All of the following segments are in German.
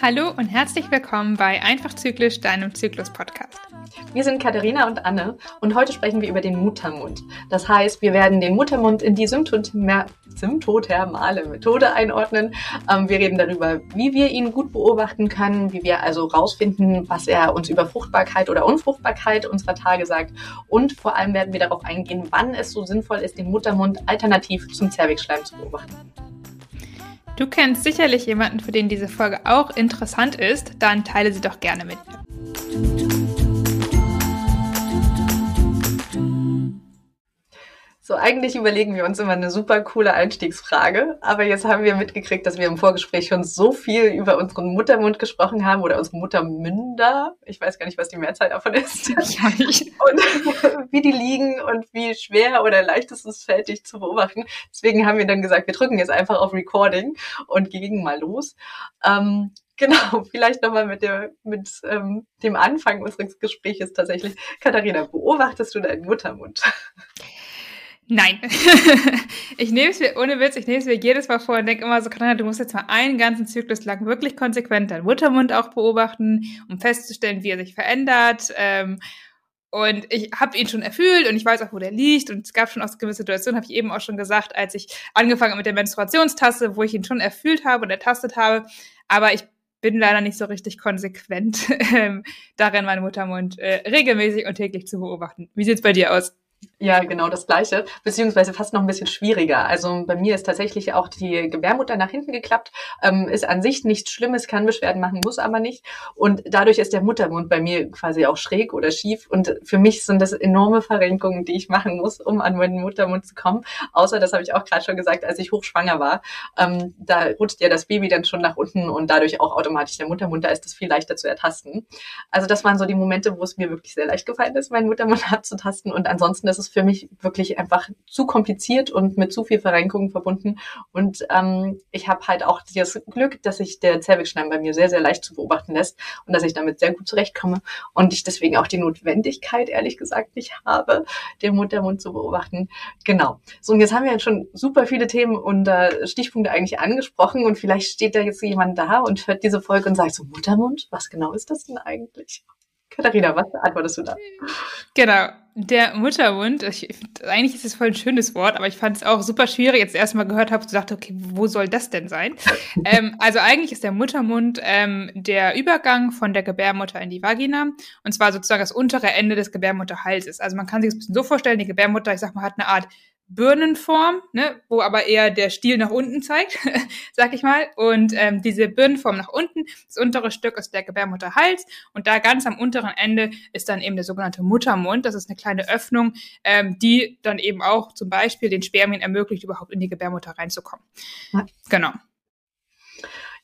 Hallo und herzlich willkommen bei Einfach Zyklisch, deinem Zyklus-Podcast. Wir sind Katharina und Anne und heute sprechen wir über den Muttermund. Das heißt, wir werden den Muttermund in die Symptothermale Methode einordnen. Ähm, wir reden darüber, wie wir ihn gut beobachten können, wie wir also rausfinden, was er uns über Fruchtbarkeit oder Unfruchtbarkeit unserer Tage sagt. Und vor allem werden wir darauf eingehen, wann es so sinnvoll ist, den Muttermund alternativ zum Zervixschleim zu beobachten. Du kennst sicherlich jemanden, für den diese Folge auch interessant ist, dann teile sie doch gerne mit mir. So, eigentlich überlegen wir uns immer eine super coole Einstiegsfrage, aber jetzt haben wir mitgekriegt, dass wir im Vorgespräch schon so viel über unseren Muttermund gesprochen haben oder unsere Muttermünder. Ich weiß gar nicht, was die Mehrzahl davon ist. Ja. Und wie die liegen und wie schwer oder leicht es ist, fältig zu beobachten. Deswegen haben wir dann gesagt, wir drücken jetzt einfach auf Recording und gehen mal los. Ähm, Genau, vielleicht nochmal mit, der, mit ähm, dem Anfang unseres Gesprächs tatsächlich. Katharina, beobachtest du deinen Muttermund? Nein. ich nehme es mir, ohne Witz, ich nehme es mir jedes Mal vor und denke immer so, Katharina, du musst jetzt mal einen ganzen Zyklus lang wirklich konsequent deinen Muttermund auch beobachten, um festzustellen, wie er sich verändert. Ähm, und ich habe ihn schon erfüllt und ich weiß auch, wo der liegt. Und es gab schon auch gewisse Situationen, habe ich eben auch schon gesagt, als ich angefangen habe mit der Menstruationstasse, wo ich ihn schon erfüllt habe und ertastet habe. Aber ich bin leider nicht so richtig konsequent ähm, darin, meinen Muttermund äh, regelmäßig und täglich zu beobachten. Wie sieht's bei dir aus? Ja, genau das Gleiche, beziehungsweise fast noch ein bisschen schwieriger. Also bei mir ist tatsächlich auch die Gebärmutter nach hinten geklappt. Ähm, ist an sich nichts Schlimmes, kann Beschwerden machen, muss aber nicht. Und dadurch ist der Muttermund bei mir quasi auch schräg oder schief. Und für mich sind das enorme Verrenkungen, die ich machen muss, um an meinen Muttermund zu kommen. Außer, das habe ich auch gerade schon gesagt, als ich hochschwanger war, ähm, da rutscht ja das Baby dann schon nach unten und dadurch auch automatisch der Muttermund. Da ist es viel leichter zu ertasten. Also das waren so die Momente, wo es mir wirklich sehr leicht gefallen ist, meinen Muttermund abzutasten. Und ansonsten ist es für mich wirklich einfach zu kompliziert und mit zu viel Verrenkungen verbunden. Und ähm, ich habe halt auch das Glück, dass sich der Zervixschleim bei mir sehr, sehr leicht zu beobachten lässt und dass ich damit sehr gut zurechtkomme und ich deswegen auch die Notwendigkeit, ehrlich gesagt, nicht habe, den Muttermund zu beobachten. Genau. So, und jetzt haben wir jetzt schon super viele Themen und äh, Stichpunkte eigentlich angesprochen und vielleicht steht da jetzt jemand da und hört diese Folge und sagt so, Muttermund, was genau ist das denn eigentlich? Katharina, was antwortest du da? Genau, der Muttermund, ich, eigentlich ist es voll ein schönes Wort, aber ich fand es auch super schwierig, jetzt erstmal gehört habe und dachte, okay, wo soll das denn sein? ähm, also eigentlich ist der Muttermund ähm, der Übergang von der Gebärmutter in die Vagina und zwar sozusagen das untere Ende des Gebärmutterhalses. Also man kann sich das ein bisschen so vorstellen, die Gebärmutter, ich sag mal, hat eine Art Birnenform, ne, wo aber eher der Stiel nach unten zeigt, sag ich mal. Und ähm, diese Birnenform nach unten, das untere Stück ist der Gebärmutterhals und da ganz am unteren Ende ist dann eben der sogenannte Muttermund. Das ist eine kleine Öffnung, ähm, die dann eben auch zum Beispiel den Spermien ermöglicht, überhaupt in die Gebärmutter reinzukommen. Ja. Genau.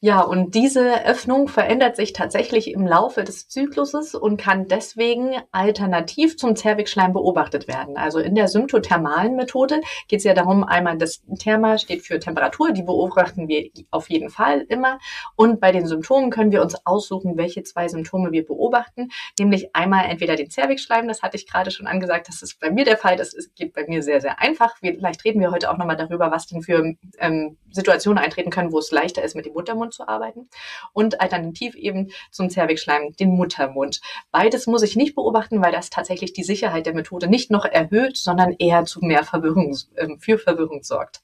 Ja, und diese Öffnung verändert sich tatsächlich im Laufe des Zykluses und kann deswegen alternativ zum Zervixschleim beobachtet werden. Also in der symptothermalen Methode geht es ja darum, einmal das Therma steht für Temperatur, die beobachten wir auf jeden Fall immer. Und bei den Symptomen können wir uns aussuchen, welche zwei Symptome wir beobachten, nämlich einmal entweder den Zervixschleim, das hatte ich gerade schon angesagt, das ist bei mir der Fall, das ist, geht bei mir sehr, sehr einfach. Vielleicht reden wir heute auch nochmal darüber, was denn für ähm, Situationen eintreten können, wo es leichter ist, mit dem Muttermund Mund zu arbeiten und alternativ eben zum Zervixschleim den Muttermund. Beides muss ich nicht beobachten, weil das tatsächlich die Sicherheit der Methode nicht noch erhöht, sondern eher zu mehr Verwirrung, äh, für Verwirrung sorgt.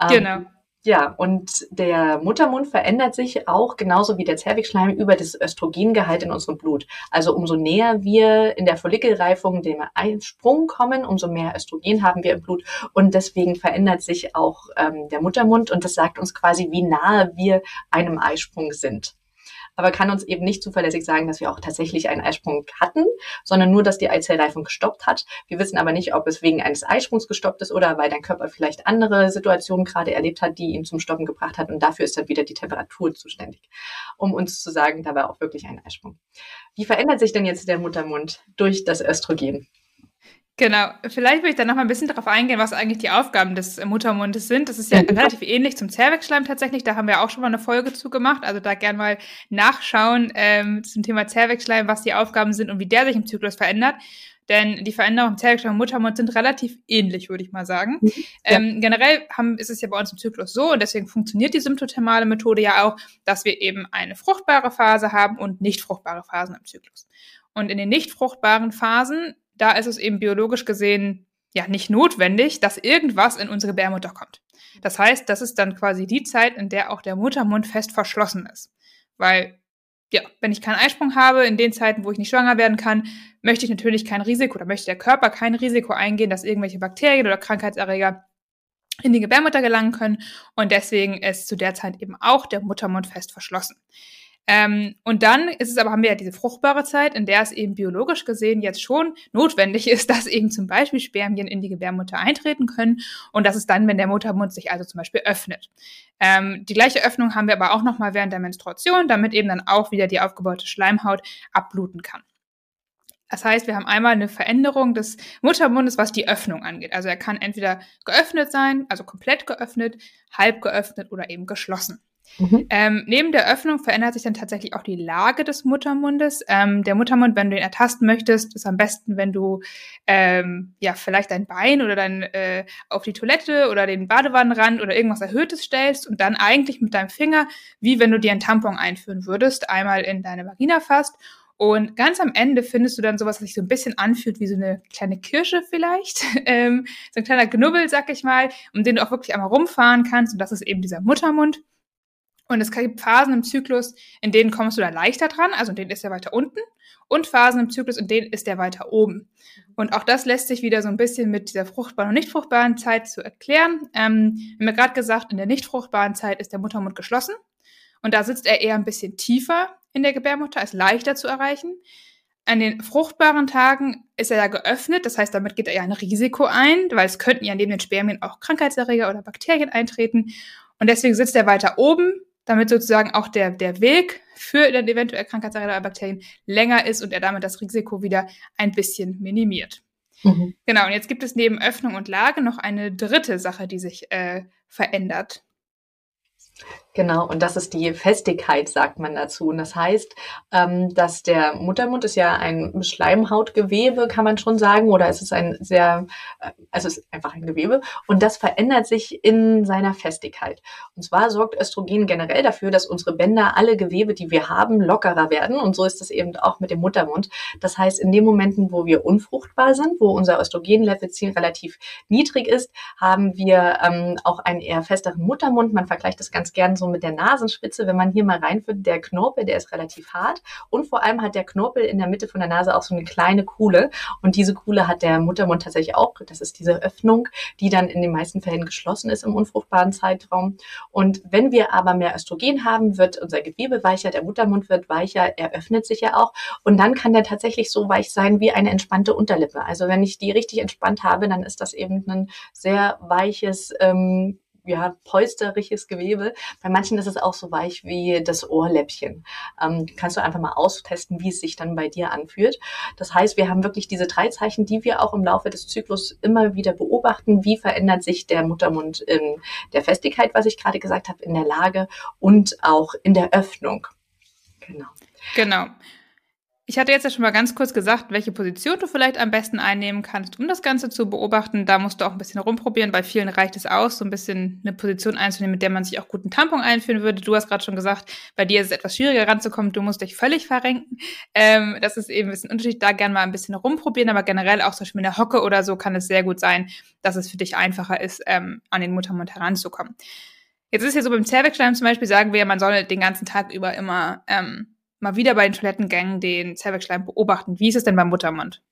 Ähm, genau. Ja, und der Muttermund verändert sich auch genauso wie der Zervixschleim über das Östrogengehalt in unserem Blut. Also umso näher wir in der Follikelreifung dem Einsprung kommen, umso mehr Östrogen haben wir im Blut. Und deswegen verändert sich auch ähm, der Muttermund. Und das sagt uns quasi, wie nahe wir einem Eisprung sind aber kann uns eben nicht zuverlässig sagen, dass wir auch tatsächlich einen Eisprung hatten, sondern nur, dass die Eizellreifung gestoppt hat. Wir wissen aber nicht, ob es wegen eines Eisprungs gestoppt ist oder weil dein Körper vielleicht andere Situationen gerade erlebt hat, die ihn zum Stoppen gebracht hat. Und dafür ist dann wieder die Temperatur zuständig, um uns zu sagen, da war auch wirklich ein Eisprung. Wie verändert sich denn jetzt der Muttermund durch das Östrogen? Genau, vielleicht würde ich dann noch mal ein bisschen darauf eingehen, was eigentlich die Aufgaben des Muttermundes sind. Das ist ja, ja relativ ähnlich zum Zervixschleim tatsächlich. Da haben wir auch schon mal eine Folge zu gemacht. Also da gern mal nachschauen ähm, zum Thema Zervixschleim, was die Aufgaben sind und wie der sich im Zyklus verändert. denn die Veränderungen im Zervixschleim und Muttermund sind relativ ähnlich, würde ich mal sagen. Mhm. Ja. Ähm, generell haben, ist es ja bei uns im Zyklus so, und deswegen funktioniert die symptothermale Methode ja auch, dass wir eben eine fruchtbare Phase haben und nicht fruchtbare Phasen im Zyklus. Und in den nicht fruchtbaren Phasen, da ist es eben biologisch gesehen ja nicht notwendig, dass irgendwas in unsere Gebärmutter kommt. Das heißt, das ist dann quasi die Zeit, in der auch der Muttermund fest verschlossen ist. Weil ja, wenn ich keinen Eisprung habe, in den Zeiten, wo ich nicht schwanger werden kann, möchte ich natürlich kein Risiko oder möchte der Körper kein Risiko eingehen, dass irgendwelche Bakterien oder Krankheitserreger in die Gebärmutter gelangen können. Und deswegen ist zu der Zeit eben auch der Muttermund fest verschlossen. Ähm, und dann ist es aber, haben wir ja diese fruchtbare Zeit, in der es eben biologisch gesehen jetzt schon notwendig ist, dass eben zum Beispiel Spermien in die Gebärmutter eintreten können. Und das ist dann, wenn der Muttermund sich also zum Beispiel öffnet. Ähm, die gleiche Öffnung haben wir aber auch nochmal während der Menstruation, damit eben dann auch wieder die aufgebaute Schleimhaut abbluten kann. Das heißt, wir haben einmal eine Veränderung des Muttermundes, was die Öffnung angeht. Also er kann entweder geöffnet sein, also komplett geöffnet, halb geöffnet oder eben geschlossen. Mhm. Ähm, neben der Öffnung verändert sich dann tatsächlich auch die Lage des Muttermundes. Ähm, der Muttermund, wenn du ihn ertasten möchtest, ist am besten, wenn du ähm, ja vielleicht dein Bein oder dein äh, auf die Toilette oder den Badewannenrand oder irgendwas Erhöhtes stellst und dann eigentlich mit deinem Finger, wie wenn du dir einen Tampon einführen würdest, einmal in deine Vagina fasst und ganz am Ende findest du dann sowas, was sich so ein bisschen anfühlt wie so eine kleine Kirsche vielleicht. ähm, so ein kleiner Knubbel, sag ich mal, um den du auch wirklich einmal rumfahren kannst. Und das ist eben dieser Muttermund. Und es gibt Phasen im Zyklus, in denen kommst du da leichter dran, also in denen ist er weiter unten, und Phasen im Zyklus, in denen ist er weiter oben. Und auch das lässt sich wieder so ein bisschen mit dieser fruchtbaren und nicht fruchtbaren Zeit zu erklären. Ähm, wir haben ja gerade gesagt, in der nicht fruchtbaren Zeit ist der Muttermund geschlossen und da sitzt er eher ein bisschen tiefer in der Gebärmutter, ist leichter zu erreichen. An den fruchtbaren Tagen ist er ja geöffnet, das heißt, damit geht er ja ein Risiko ein, weil es könnten ja neben den Spermien auch Krankheitserreger oder Bakterien eintreten. Und deswegen sitzt er weiter oben, damit sozusagen auch der, der Weg für dann eventuell Krankheitserreger oder Bakterien länger ist und er damit das Risiko wieder ein bisschen minimiert. Mhm. Genau, und jetzt gibt es neben Öffnung und Lage noch eine dritte Sache, die sich äh, verändert. Genau, und das ist die Festigkeit, sagt man dazu. Und das heißt, ähm, dass der Muttermund ist ja ein Schleimhautgewebe, kann man schon sagen, oder es ist ein sehr, also es ist einfach ein Gewebe. Und das verändert sich in seiner Festigkeit. Und zwar sorgt Östrogen generell dafür, dass unsere Bänder, alle Gewebe, die wir haben, lockerer werden. Und so ist es eben auch mit dem Muttermund. Das heißt, in den Momenten, wo wir unfruchtbar sind, wo unser Östrogenlevel relativ niedrig ist, haben wir ähm, auch einen eher festeren Muttermund. Man vergleicht das ganz gern so mit der Nasenspitze, wenn man hier mal reinführt, der Knorpel, der ist relativ hart und vor allem hat der Knorpel in der Mitte von der Nase auch so eine kleine Kuhle und diese Kuhle hat der Muttermund tatsächlich auch. Das ist diese Öffnung, die dann in den meisten Fällen geschlossen ist im unfruchtbaren Zeitraum. Und wenn wir aber mehr Östrogen haben, wird unser Gewebe weicher, der Muttermund wird weicher, er öffnet sich ja auch und dann kann der tatsächlich so weich sein wie eine entspannte Unterlippe. Also wenn ich die richtig entspannt habe, dann ist das eben ein sehr weiches ähm, ja, polsteriges Gewebe. Bei manchen ist es auch so weich wie das Ohrläppchen. Ähm, kannst du einfach mal austesten, wie es sich dann bei dir anfühlt. Das heißt, wir haben wirklich diese drei Zeichen, die wir auch im Laufe des Zyklus immer wieder beobachten. Wie verändert sich der Muttermund in der Festigkeit, was ich gerade gesagt habe, in der Lage und auch in der Öffnung. Genau. Genau. Ich hatte jetzt ja schon mal ganz kurz gesagt, welche Position du vielleicht am besten einnehmen kannst, um das Ganze zu beobachten. Da musst du auch ein bisschen rumprobieren. Bei vielen reicht es aus, so ein bisschen eine Position einzunehmen, mit der man sich auch guten Tampon einführen würde. Du hast gerade schon gesagt, bei dir ist es etwas schwieriger ranzukommen. Du musst dich völlig verrenken. Ähm, das ist eben ein bisschen unterschiedlich. Da gerne mal ein bisschen rumprobieren, aber generell auch zum Beispiel in der Hocke oder so kann es sehr gut sein, dass es für dich einfacher ist, ähm, an den Muttermund heranzukommen. Jetzt ist ja so beim Zervixschleim zum Beispiel, sagen wir, man soll den ganzen Tag über immer ähm, mal wieder bei den Toilettengängen den Zervixschleim beobachten. Wie ist es denn beim Muttermund?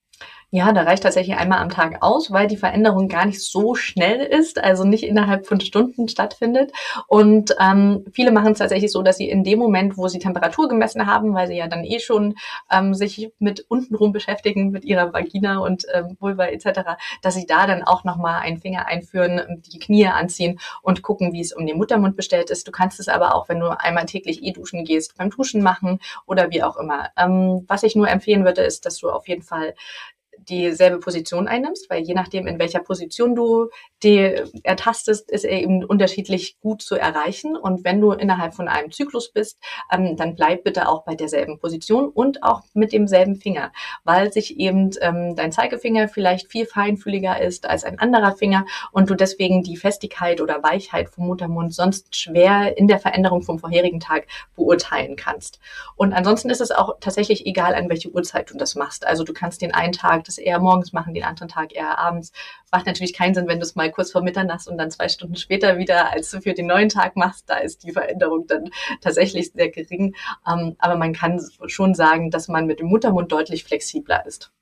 Ja, da reicht tatsächlich einmal am Tag aus, weil die Veränderung gar nicht so schnell ist, also nicht innerhalb von Stunden stattfindet. Und ähm, viele machen es tatsächlich so, dass sie in dem Moment, wo sie Temperatur gemessen haben, weil sie ja dann eh schon ähm, sich mit untenrum beschäftigen, mit ihrer Vagina und ähm, Vulva etc., dass sie da dann auch nochmal einen Finger einführen, die Knie anziehen und gucken, wie es um den Muttermund bestellt ist. Du kannst es aber auch, wenn du einmal täglich eh duschen gehst, beim Duschen machen oder wie auch immer. Ähm, was ich nur empfehlen würde, ist, dass du auf jeden Fall dieselbe Position einnimmst, weil je nachdem, in welcher Position du die ertastest, ist er eben unterschiedlich gut zu erreichen. Und wenn du innerhalb von einem Zyklus bist, ähm, dann bleib bitte auch bei derselben Position und auch mit demselben Finger, weil sich eben ähm, dein Zeigefinger vielleicht viel feinfühliger ist als ein anderer Finger und du deswegen die Festigkeit oder Weichheit vom Muttermund sonst schwer in der Veränderung vom vorherigen Tag beurteilen kannst. Und ansonsten ist es auch tatsächlich egal, an welche Uhrzeit du das machst. Also du kannst den einen Tag das eher morgens machen, den anderen Tag eher abends. Macht natürlich keinen Sinn, wenn du es mal kurz vor Mitternacht und dann zwei Stunden später wieder, als du für den neuen Tag machst, da ist die Veränderung dann tatsächlich sehr gering. Ähm, aber man kann schon sagen, dass man mit dem Muttermund deutlich flexibler ist.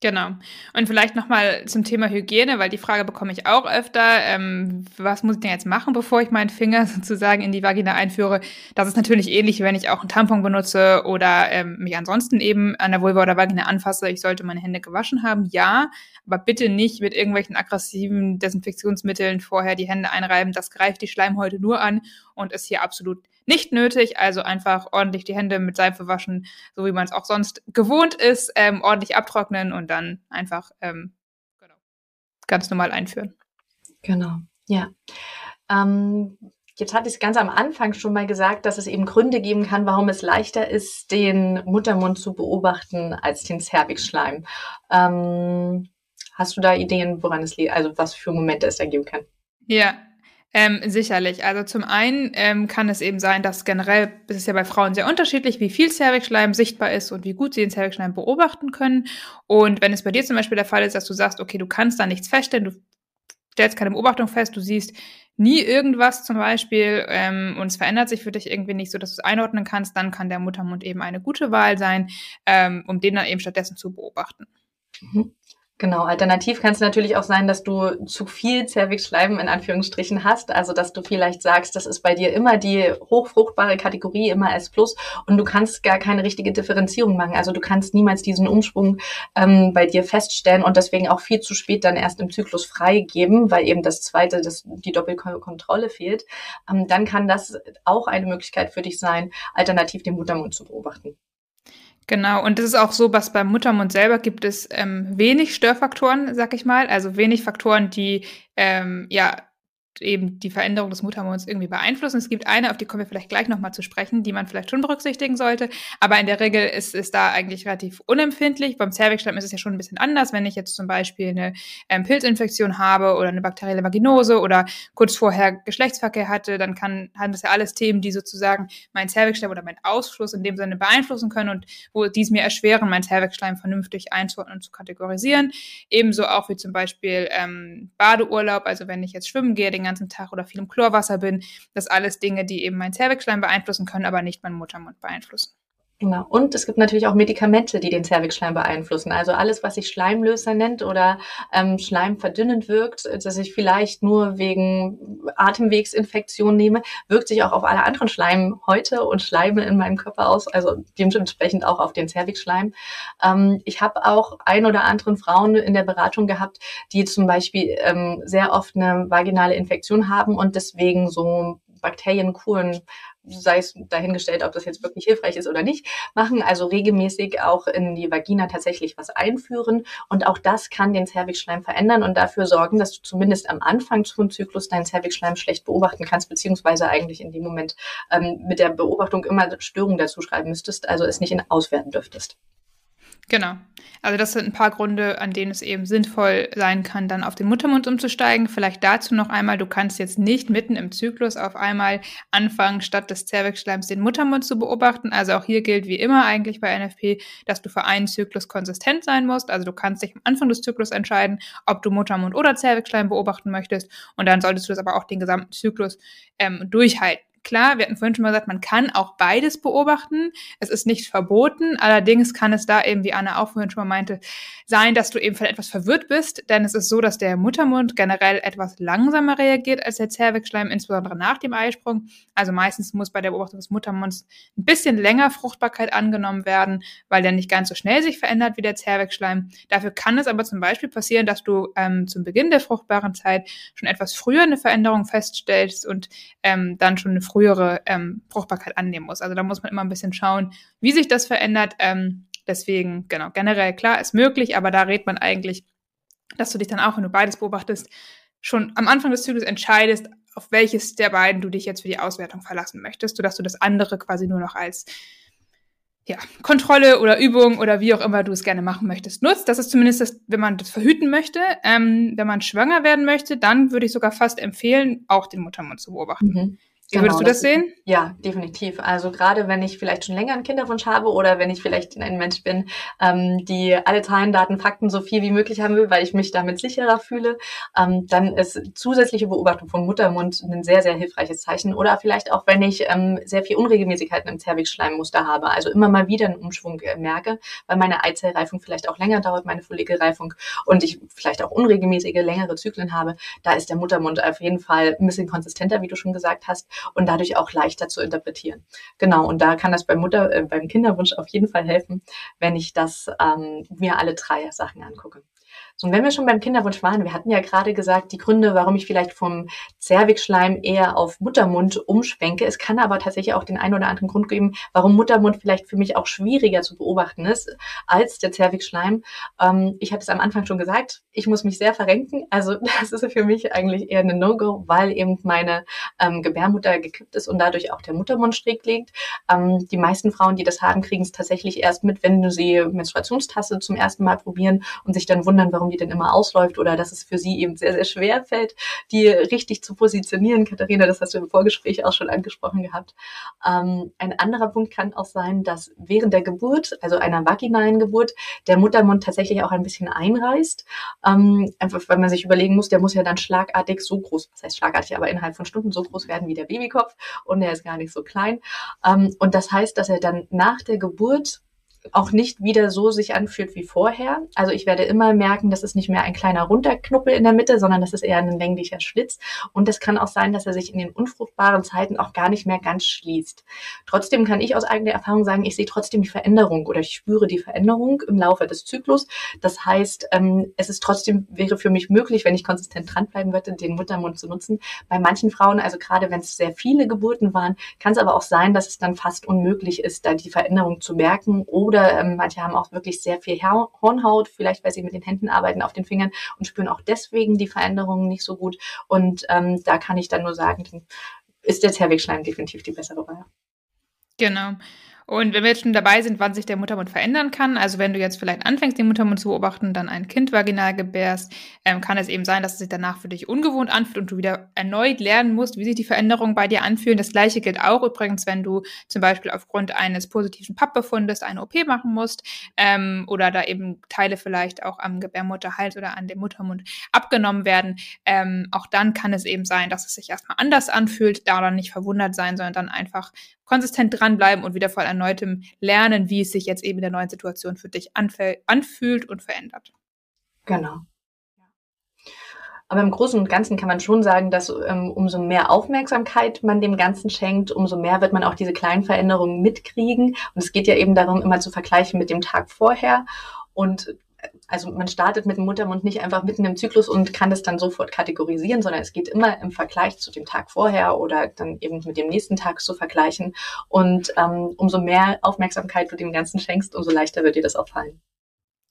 Genau. Und vielleicht nochmal zum Thema Hygiene, weil die Frage bekomme ich auch öfter. Ähm, was muss ich denn jetzt machen, bevor ich meinen Finger sozusagen in die Vagina einführe? Das ist natürlich ähnlich, wenn ich auch einen Tampon benutze oder ähm, mich ansonsten eben an der Vulva oder Vagina anfasse. Ich sollte meine Hände gewaschen haben, ja, aber bitte nicht mit irgendwelchen aggressiven Desinfektionsmitteln vorher die Hände einreiben. Das greift die Schleimhäute nur an und ist hier absolut nicht nötig. Also einfach ordentlich die Hände mit Seife waschen, so wie man es auch sonst gewohnt ist, ähm, ordentlich abtrocknen und dann einfach ähm, genau, ganz normal einführen. Genau, ja. Ähm, Jetzt hatte ich es ganz am Anfang schon mal gesagt, dass es eben Gründe geben kann, warum es leichter ist, den Muttermund zu beobachten als den Cervixschleim. Ähm, hast du da Ideen, woran es liegt, also was für Momente es da geben kann? Ja, ähm, sicherlich. Also zum einen ähm, kann es eben sein, dass generell, es ist ja bei Frauen sehr unterschiedlich, wie viel Cervixschleim sichtbar ist und wie gut sie den Cervixschleim beobachten können. Und wenn es bei dir zum Beispiel der Fall ist, dass du sagst, okay, du kannst da nichts feststellen, du stellst keine Beobachtung fest, du siehst nie irgendwas zum Beispiel ähm, und es verändert sich für dich irgendwie nicht so, dass du es einordnen kannst, dann kann der Muttermund eben eine gute Wahl sein, ähm, um den dann eben stattdessen zu beobachten. Mhm. Genau, alternativ kann es natürlich auch sein, dass du zu viel Zervixschleim in Anführungsstrichen hast, also dass du vielleicht sagst, das ist bei dir immer die hochfruchtbare Kategorie, immer S plus und du kannst gar keine richtige Differenzierung machen. Also du kannst niemals diesen Umschwung ähm, bei dir feststellen und deswegen auch viel zu spät dann erst im Zyklus freigeben, weil eben das zweite, das, die Doppelkontrolle fehlt. Ähm, dann kann das auch eine Möglichkeit für dich sein, alternativ den Muttermund zu beobachten. Genau, und das ist auch so, was beim Muttermund selber gibt es ähm, wenig Störfaktoren, sag ich mal, also wenig Faktoren, die ähm, ja eben die Veränderung des Muttermonds irgendwie beeinflussen. Es gibt eine, auf die kommen wir vielleicht gleich nochmal zu sprechen, die man vielleicht schon berücksichtigen sollte. Aber in der Regel ist es da eigentlich relativ unempfindlich. Beim Zervixschleim ist es ja schon ein bisschen anders. Wenn ich jetzt zum Beispiel eine ähm, Pilzinfektion habe oder eine bakterielle Vaginose oder kurz vorher Geschlechtsverkehr hatte, dann kann, haben das ja alles Themen, die sozusagen mein Zervixschleim oder mein Ausfluss in dem Sinne beeinflussen können und wo dies mir erschweren, mein Zervixschleim vernünftig einzuordnen und zu kategorisieren. Ebenso auch wie zum Beispiel ähm, Badeurlaub, also wenn ich jetzt schwimmen gehe, den ganzen Tag oder viel im Chlorwasser bin. Das alles Dinge, die eben mein Zervixschleim beeinflussen können, aber nicht meinen Muttermund beeinflussen. Genau. Und es gibt natürlich auch Medikamente, die den Zervixschleim beeinflussen. Also alles, was sich Schleimlöser nennt oder ähm, schleimverdünnend wirkt, dass ich vielleicht nur wegen Atemwegsinfektion nehme, wirkt sich auch auf alle anderen Schleimhäute und Schleime in meinem Körper aus, also dementsprechend auch auf den Zervixschleim. Ähm, ich habe auch ein oder anderen Frauen in der Beratung gehabt, die zum Beispiel ähm, sehr oft eine vaginale Infektion haben und deswegen so Bakterienkuren sei es dahingestellt, ob das jetzt wirklich hilfreich ist oder nicht, machen. Also regelmäßig auch in die Vagina tatsächlich was einführen. Und auch das kann den Zervixschleim verändern und dafür sorgen, dass du zumindest am Anfang zum Zyklus deinen Zervixschleim schlecht beobachten kannst, beziehungsweise eigentlich in dem Moment ähm, mit der Beobachtung immer Störungen dazu schreiben müsstest, also es nicht in auswerten dürftest. Genau. Also das sind ein paar Gründe, an denen es eben sinnvoll sein kann, dann auf den Muttermund umzusteigen. Vielleicht dazu noch einmal, du kannst jetzt nicht mitten im Zyklus auf einmal anfangen, statt des Zervixschleims den Muttermund zu beobachten. Also auch hier gilt wie immer eigentlich bei NFP, dass du für einen Zyklus konsistent sein musst. Also du kannst dich am Anfang des Zyklus entscheiden, ob du Muttermund oder Zervixschleim beobachten möchtest. Und dann solltest du das aber auch den gesamten Zyklus ähm, durchhalten. Klar, wir hatten vorhin schon mal gesagt, man kann auch beides beobachten. Es ist nicht verboten. Allerdings kann es da eben, wie Anna auch vorhin schon mal meinte, sein, dass du eben etwas verwirrt bist. Denn es ist so, dass der Muttermund generell etwas langsamer reagiert als der Zervixschleim, insbesondere nach dem Eisprung. Also meistens muss bei der Beobachtung des Muttermunds ein bisschen länger Fruchtbarkeit angenommen werden, weil der nicht ganz so schnell sich verändert wie der Zervixschleim. Dafür kann es aber zum Beispiel passieren, dass du ähm, zum Beginn der fruchtbaren Zeit schon etwas früher eine Veränderung feststellst und ähm, dann schon eine frühere ähm, Fruchtbarkeit annehmen muss. Also da muss man immer ein bisschen schauen, wie sich das verändert. Ähm, Deswegen, genau, generell klar, ist möglich, aber da rät man eigentlich, dass du dich dann auch, wenn du beides beobachtest, schon am Anfang des Zyklus entscheidest, auf welches der beiden du dich jetzt für die Auswertung verlassen möchtest, sodass du das andere quasi nur noch als ja, Kontrolle oder Übung oder wie auch immer du es gerne machen möchtest, nutzt. Das ist zumindest das, wenn man das verhüten möchte. Ähm, wenn man schwanger werden möchte, dann würde ich sogar fast empfehlen, auch den Muttermund zu beobachten. Mhm. Wie würdest genau, du das, das sehen? Ja, definitiv. Also gerade wenn ich vielleicht schon länger einen Kinderwunsch habe oder wenn ich vielleicht ein Mensch bin, ähm, die alle Zahlen, Daten, Fakten so viel wie möglich haben will, weil ich mich damit sicherer fühle, ähm, dann ist zusätzliche Beobachtung von Muttermund ein sehr, sehr hilfreiches Zeichen. Oder vielleicht auch, wenn ich ähm, sehr viel Unregelmäßigkeiten im Zervixschleimmuster habe, also immer mal wieder einen Umschwung äh, merke, weil meine Eizellreifung vielleicht auch länger dauert, meine Follikelreifung und ich vielleicht auch unregelmäßige, längere Zyklen habe, da ist der Muttermund auf jeden Fall ein bisschen konsistenter, wie du schon gesagt hast und dadurch auch leichter zu interpretieren. Genau, und da kann das beim Mutter, äh, beim Kinderwunsch auf jeden Fall helfen, wenn ich das ähm, mir alle drei Sachen angucke. So, und wenn wir schon beim Kinderwunsch waren, wir hatten ja gerade gesagt, die Gründe, warum ich vielleicht vom Zervixschleim eher auf Muttermund umschwenke. Es kann aber tatsächlich auch den einen oder anderen Grund geben, warum Muttermund vielleicht für mich auch schwieriger zu beobachten ist als der Zervixschleim. Ähm, ich hatte es am Anfang schon gesagt, ich muss mich sehr verrenken. Also das ist für mich eigentlich eher eine No-Go, weil eben meine ähm, Gebärmutter gekippt ist und dadurch auch der Muttermund schräg liegt. Ähm, die meisten Frauen, die das haben, kriegen es tatsächlich erst mit, wenn sie Menstruationstasse zum ersten Mal probieren und sich dann wundern, warum warum die denn immer ausläuft oder dass es für sie eben sehr, sehr schwer fällt, die richtig zu positionieren. Katharina, das hast du im Vorgespräch auch schon angesprochen gehabt. Ähm, ein anderer Punkt kann auch sein, dass während der Geburt, also einer vaginalen Geburt, der Muttermund tatsächlich auch ein bisschen einreißt. Ähm, einfach weil man sich überlegen muss, der muss ja dann schlagartig so groß, was heißt schlagartig, aber innerhalb von Stunden so groß werden wie der Babykopf und der ist gar nicht so klein. Ähm, und das heißt, dass er dann nach der Geburt auch nicht wieder so sich anfühlt wie vorher. Also ich werde immer merken, das ist nicht mehr ein kleiner Runterknuppel in der Mitte, sondern das ist eher ein länglicher Schlitz. Und es kann auch sein, dass er sich in den unfruchtbaren Zeiten auch gar nicht mehr ganz schließt. Trotzdem kann ich aus eigener Erfahrung sagen, ich sehe trotzdem die Veränderung oder ich spüre die Veränderung im Laufe des Zyklus. Das heißt, ähm, es ist trotzdem, wäre für mich möglich, wenn ich konsistent dranbleiben würde, den Muttermund zu nutzen. Bei manchen Frauen, also gerade wenn es sehr viele Geburten waren, kann es aber auch sein, dass es dann fast unmöglich ist, da die Veränderung zu merken oder oder ähm, manche haben auch wirklich sehr viel Hornhaut, vielleicht weil sie mit den Händen arbeiten auf den Fingern und spüren auch deswegen die Veränderungen nicht so gut. Und ähm, da kann ich dann nur sagen, ist der Zervixschleim definitiv die bessere Wahl. Genau. Und wenn wir jetzt schon dabei sind, wann sich der Muttermund verändern kann, also wenn du jetzt vielleicht anfängst, den Muttermund zu beobachten, dann ein Kind vaginal gebärst, ähm, kann es eben sein, dass es sich danach für dich ungewohnt anfühlt und du wieder erneut lernen musst, wie sich die Veränderungen bei dir anfühlen. Das gleiche gilt auch übrigens, wenn du zum Beispiel aufgrund eines positiven Pappbefundes eine OP machen musst ähm, oder da eben Teile vielleicht auch am Gebärmutterhals oder an dem Muttermund abgenommen werden. Ähm, auch dann kann es eben sein, dass es sich erstmal anders anfühlt, da dann nicht verwundert sein, sondern dann einfach konsistent dranbleiben und wieder voll erneutem Lernen, wie es sich jetzt eben in der neuen Situation für dich anfühlt und verändert. Genau. Aber im Großen und Ganzen kann man schon sagen, dass ähm, umso mehr Aufmerksamkeit man dem Ganzen schenkt, umso mehr wird man auch diese kleinen Veränderungen mitkriegen. Und es geht ja eben darum, immer zu vergleichen mit dem Tag vorher. Und also man startet mit dem Muttermund nicht einfach mitten im Zyklus und kann das dann sofort kategorisieren, sondern es geht immer im Vergleich zu dem Tag vorher oder dann eben mit dem nächsten Tag zu vergleichen. Und ähm, umso mehr Aufmerksamkeit du dem Ganzen schenkst, umso leichter wird dir das auch fallen.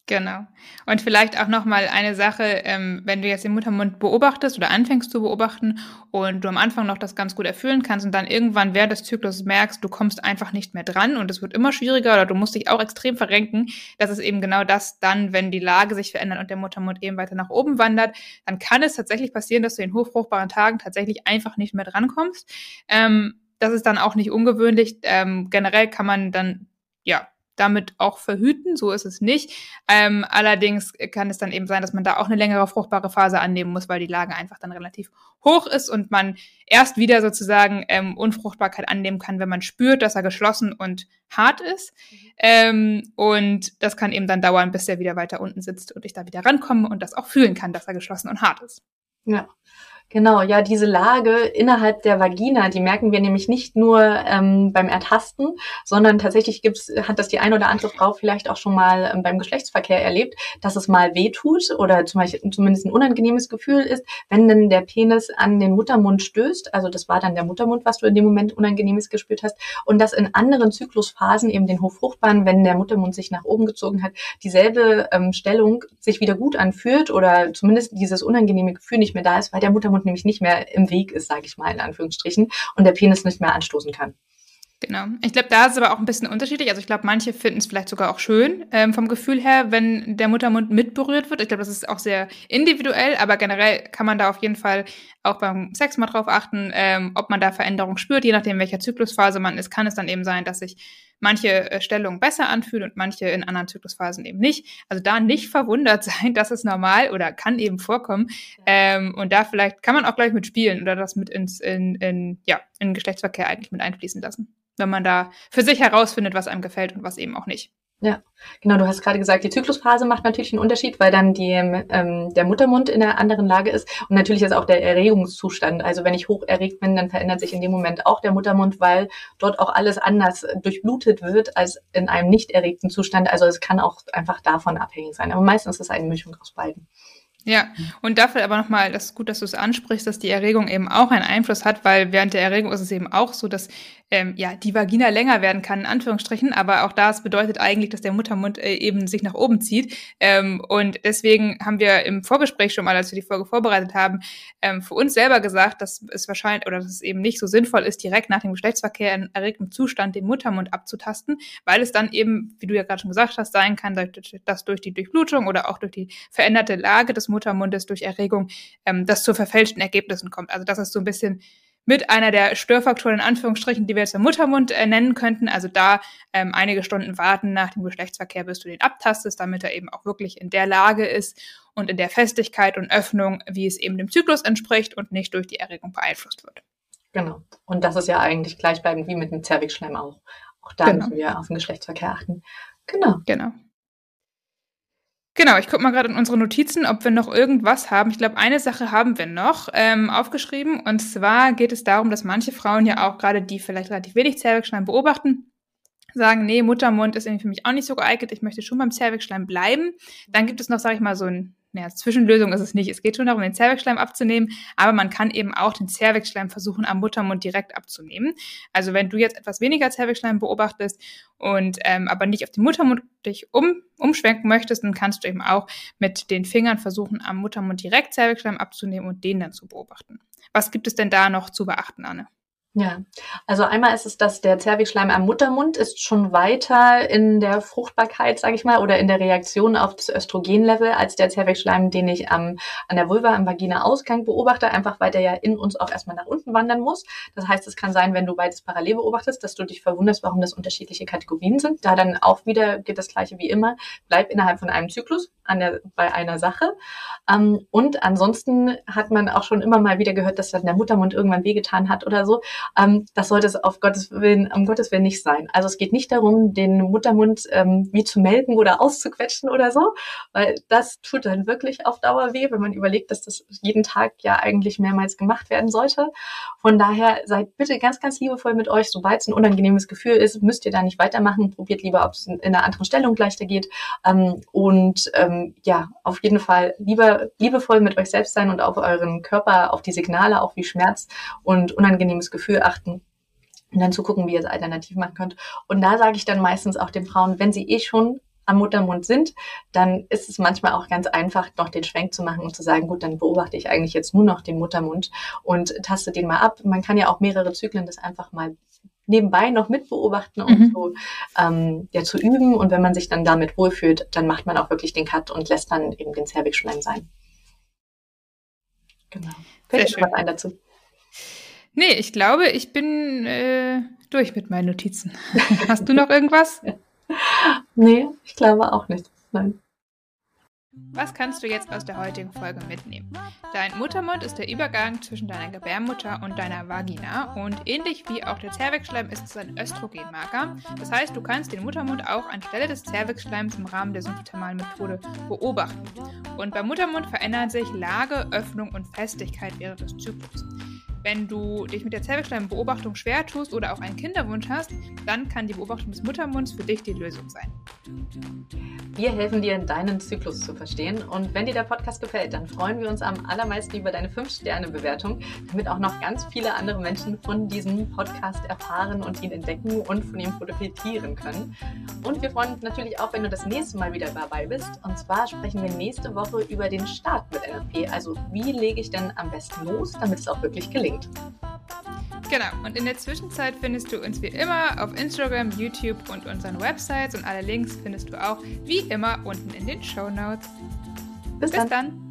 Genau. Und vielleicht auch nochmal eine Sache, ähm, wenn du jetzt den Muttermund beobachtest oder anfängst zu beobachten und du am Anfang noch das ganz gut erfüllen kannst und dann irgendwann während des Zyklus merkst, du kommst einfach nicht mehr dran und es wird immer schwieriger oder du musst dich auch extrem verrenken, das ist eben genau das dann, wenn die Lage sich verändert und der Muttermund eben weiter nach oben wandert, dann kann es tatsächlich passieren, dass du in hochfruchtbaren Tagen tatsächlich einfach nicht mehr drankommst. Ähm, das ist dann auch nicht ungewöhnlich. Ähm, generell kann man dann ja damit auch verhüten, so ist es nicht. Ähm, allerdings kann es dann eben sein, dass man da auch eine längere fruchtbare Phase annehmen muss, weil die Lage einfach dann relativ hoch ist und man erst wieder sozusagen ähm, Unfruchtbarkeit annehmen kann, wenn man spürt, dass er geschlossen und hart ist. Ähm, und das kann eben dann dauern, bis er wieder weiter unten sitzt und ich da wieder rankomme und das auch fühlen kann, dass er geschlossen und hart ist. Ja. Genau, ja, diese Lage innerhalb der Vagina, die merken wir nämlich nicht nur ähm, beim Ertasten, sondern tatsächlich gibt's, hat das die eine oder andere Frau vielleicht auch schon mal ähm, beim Geschlechtsverkehr erlebt, dass es mal weh tut oder zum Beispiel zumindest ein unangenehmes Gefühl ist, wenn dann der Penis an den Muttermund stößt. Also das war dann der Muttermund, was du in dem Moment Unangenehmes gespürt hast. Und dass in anderen Zyklusphasen, eben den Hochfruchtbahn, wenn der Muttermund sich nach oben gezogen hat, dieselbe ähm, Stellung sich wieder gut anfühlt oder zumindest dieses unangenehme Gefühl nicht mehr da ist, weil der Muttermund Mund nämlich nicht mehr im Weg ist, sage ich mal in Anführungsstrichen, und der Penis nicht mehr anstoßen kann. Genau. Ich glaube, da ist es aber auch ein bisschen unterschiedlich. Also ich glaube, manche finden es vielleicht sogar auch schön ähm, vom Gefühl her, wenn der Muttermund mitberührt wird. Ich glaube, das ist auch sehr individuell, aber generell kann man da auf jeden Fall auch beim Sex mal drauf achten, ähm, ob man da Veränderungen spürt. Je nachdem, welcher Zyklusphase man ist, kann es dann eben sein, dass sich manche äh, Stellungen besser anfühlen und manche in anderen Zyklusphasen eben nicht. Also da nicht verwundert sein, das ist normal oder kann eben vorkommen. Ähm, und da vielleicht kann man auch gleich mit spielen oder das mit ins in, in, ja, in Geschlechtsverkehr eigentlich mit einfließen lassen wenn man da für sich herausfindet, was einem gefällt und was eben auch nicht. Ja, genau. Du hast gerade gesagt, die Zyklusphase macht natürlich einen Unterschied, weil dann die, ähm, der Muttermund in einer anderen Lage ist. Und natürlich ist auch der Erregungszustand. Also wenn ich hoch erregt bin, dann verändert sich in dem Moment auch der Muttermund, weil dort auch alles anders durchblutet wird als in einem nicht erregten Zustand. Also es kann auch einfach davon abhängig sein. Aber meistens ist es eine Mischung aus beiden. Ja, und dafür aber nochmal, das ist gut, dass du es ansprichst, dass die Erregung eben auch einen Einfluss hat, weil während der Erregung ist es eben auch so, dass ähm, ja die Vagina länger werden kann, in Anführungsstrichen, aber auch das bedeutet eigentlich, dass der Muttermund äh, eben sich nach oben zieht. Ähm, und deswegen haben wir im Vorgespräch schon mal, als wir die Folge vorbereitet haben, ähm, für uns selber gesagt, dass es wahrscheinlich oder dass es eben nicht so sinnvoll ist, direkt nach dem Geschlechtsverkehr in erregtem Zustand den Muttermund abzutasten, weil es dann eben, wie du ja gerade schon gesagt hast, sein kann, dass durch die Durchblutung oder auch durch die veränderte Lage des Muttermundes durch Erregung ähm, das zu verfälschten Ergebnissen kommt. Also das ist so ein bisschen mit einer der Störfaktoren in Anführungsstrichen, die wir jetzt im Muttermund äh, nennen könnten. Also da ähm, einige Stunden warten nach dem Geschlechtsverkehr, bis du den abtastest, damit er eben auch wirklich in der Lage ist und in der Festigkeit und Öffnung, wie es eben dem Zyklus entspricht und nicht durch die Erregung beeinflusst wird. Genau. Und das ist ja eigentlich gleichbleibend wie mit dem Zervixschleim auch. Auch da genau. müssen wir auf den Geschlechtsverkehr achten. Genau. Genau. Genau, ich gucke mal gerade in unsere Notizen, ob wir noch irgendwas haben. Ich glaube, eine Sache haben wir noch ähm, aufgeschrieben. Und zwar geht es darum, dass manche Frauen ja auch gerade, die vielleicht relativ wenig Zervixschleim beobachten, sagen, nee, Muttermund ist irgendwie für mich auch nicht so geeignet, ich möchte schon beim Zervixschleim bleiben. Dann gibt es noch, sage ich mal, so ein naja, Zwischenlösung ist es nicht. Es geht schon darum, den Zervixschleim abzunehmen, aber man kann eben auch den Zervixschleim versuchen, am Muttermund direkt abzunehmen. Also wenn du jetzt etwas weniger Zervixschleim beobachtest und ähm, aber nicht auf den Muttermund dich um, umschwenken möchtest, dann kannst du eben auch mit den Fingern versuchen, am Muttermund direkt Zervixschleim abzunehmen und den dann zu beobachten. Was gibt es denn da noch zu beachten, Anne? Ja, also einmal ist es, dass der Zervixschleim am Muttermund ist schon weiter in der Fruchtbarkeit, sage ich mal, oder in der Reaktion auf das Östrogenlevel als der Zervixschleim, den ich am, an der Vulva, am Vagina-Ausgang beobachte, einfach weil der ja in uns auch erstmal nach unten wandern muss. Das heißt, es kann sein, wenn du beides parallel beobachtest, dass du dich verwunderst, warum das unterschiedliche Kategorien sind. Da dann auch wieder geht das gleiche wie immer, bleib innerhalb von einem Zyklus an der, bei einer Sache. Ähm, und ansonsten hat man auch schon immer mal wieder gehört, dass dann der Muttermund irgendwann wehgetan hat oder so. Ähm, das sollte es auf Gottes Willen, um Gottes Willen nicht sein. Also es geht nicht darum, den Muttermund ähm, wie zu melken oder auszuquetschen oder so, weil das tut dann wirklich auf Dauer weh, wenn man überlegt, dass das jeden Tag ja eigentlich mehrmals gemacht werden sollte. Von daher seid bitte ganz, ganz liebevoll mit euch. Sobald es ein unangenehmes Gefühl ist, müsst ihr da nicht weitermachen. Probiert lieber, ob es in einer anderen Stellung leichter geht. Ähm, und ähm, ja, auf jeden Fall lieber liebevoll mit euch selbst sein und auf euren Körper, auf die Signale, auch wie Schmerz und unangenehmes Gefühl Gefühl achten und dann zu gucken, wie ihr es alternativ machen könnt. Und da sage ich dann meistens auch den Frauen, wenn sie eh schon am Muttermund sind, dann ist es manchmal auch ganz einfach, noch den Schwenk zu machen und zu sagen, gut, dann beobachte ich eigentlich jetzt nur noch den Muttermund und taste den mal ab. Man kann ja auch mehrere Zyklen das einfach mal nebenbei noch mit beobachten und mhm. so ähm, ja, zu üben. Und wenn man sich dann damit wohlfühlt, dann macht man auch wirklich den Cut und lässt dann eben den Cervixschleim sein. Genau. Fällt dir was ein dazu? Nee, ich glaube, ich bin äh, durch mit meinen Notizen. Hast du noch irgendwas? nee, ich glaube auch nicht. Nein. Was kannst du jetzt aus der heutigen Folge mitnehmen? Dein Muttermund ist der Übergang zwischen deiner Gebärmutter und deiner Vagina und ähnlich wie auch der Zervixschleim ist es ein Östrogenmarker. Das heißt, du kannst den Muttermund auch anstelle des Zervixschleims im Rahmen der sympthermalen Methode beobachten. Und beim Muttermund verändern sich Lage, Öffnung und Festigkeit während des Zyklus. Wenn du dich mit der Zervixschleimbeobachtung schwer tust oder auch einen Kinderwunsch hast, dann kann die Beobachtung des Muttermunds für dich die Lösung sein. Wir helfen dir, deinen Zyklus zu verstehen. Und wenn dir der Podcast gefällt, dann freuen wir uns am allermeisten über deine 5-Sterne-Bewertung, damit auch noch ganz viele andere Menschen von diesem Podcast erfahren und ihn entdecken und von ihm profitieren können. Und wir freuen uns natürlich auch, wenn du das nächste Mal wieder dabei bist. Und zwar sprechen wir nächste Woche über den Start mit NLP. Also wie lege ich denn am besten los, damit es auch wirklich gelingt verlinkt. Genau, und in der Zwischenzeit findest du uns wie immer auf Instagram, YouTube und unseren Websites und alle Links findest du auch wie immer unten in den Show Notes. Bis, Bis dann. dann.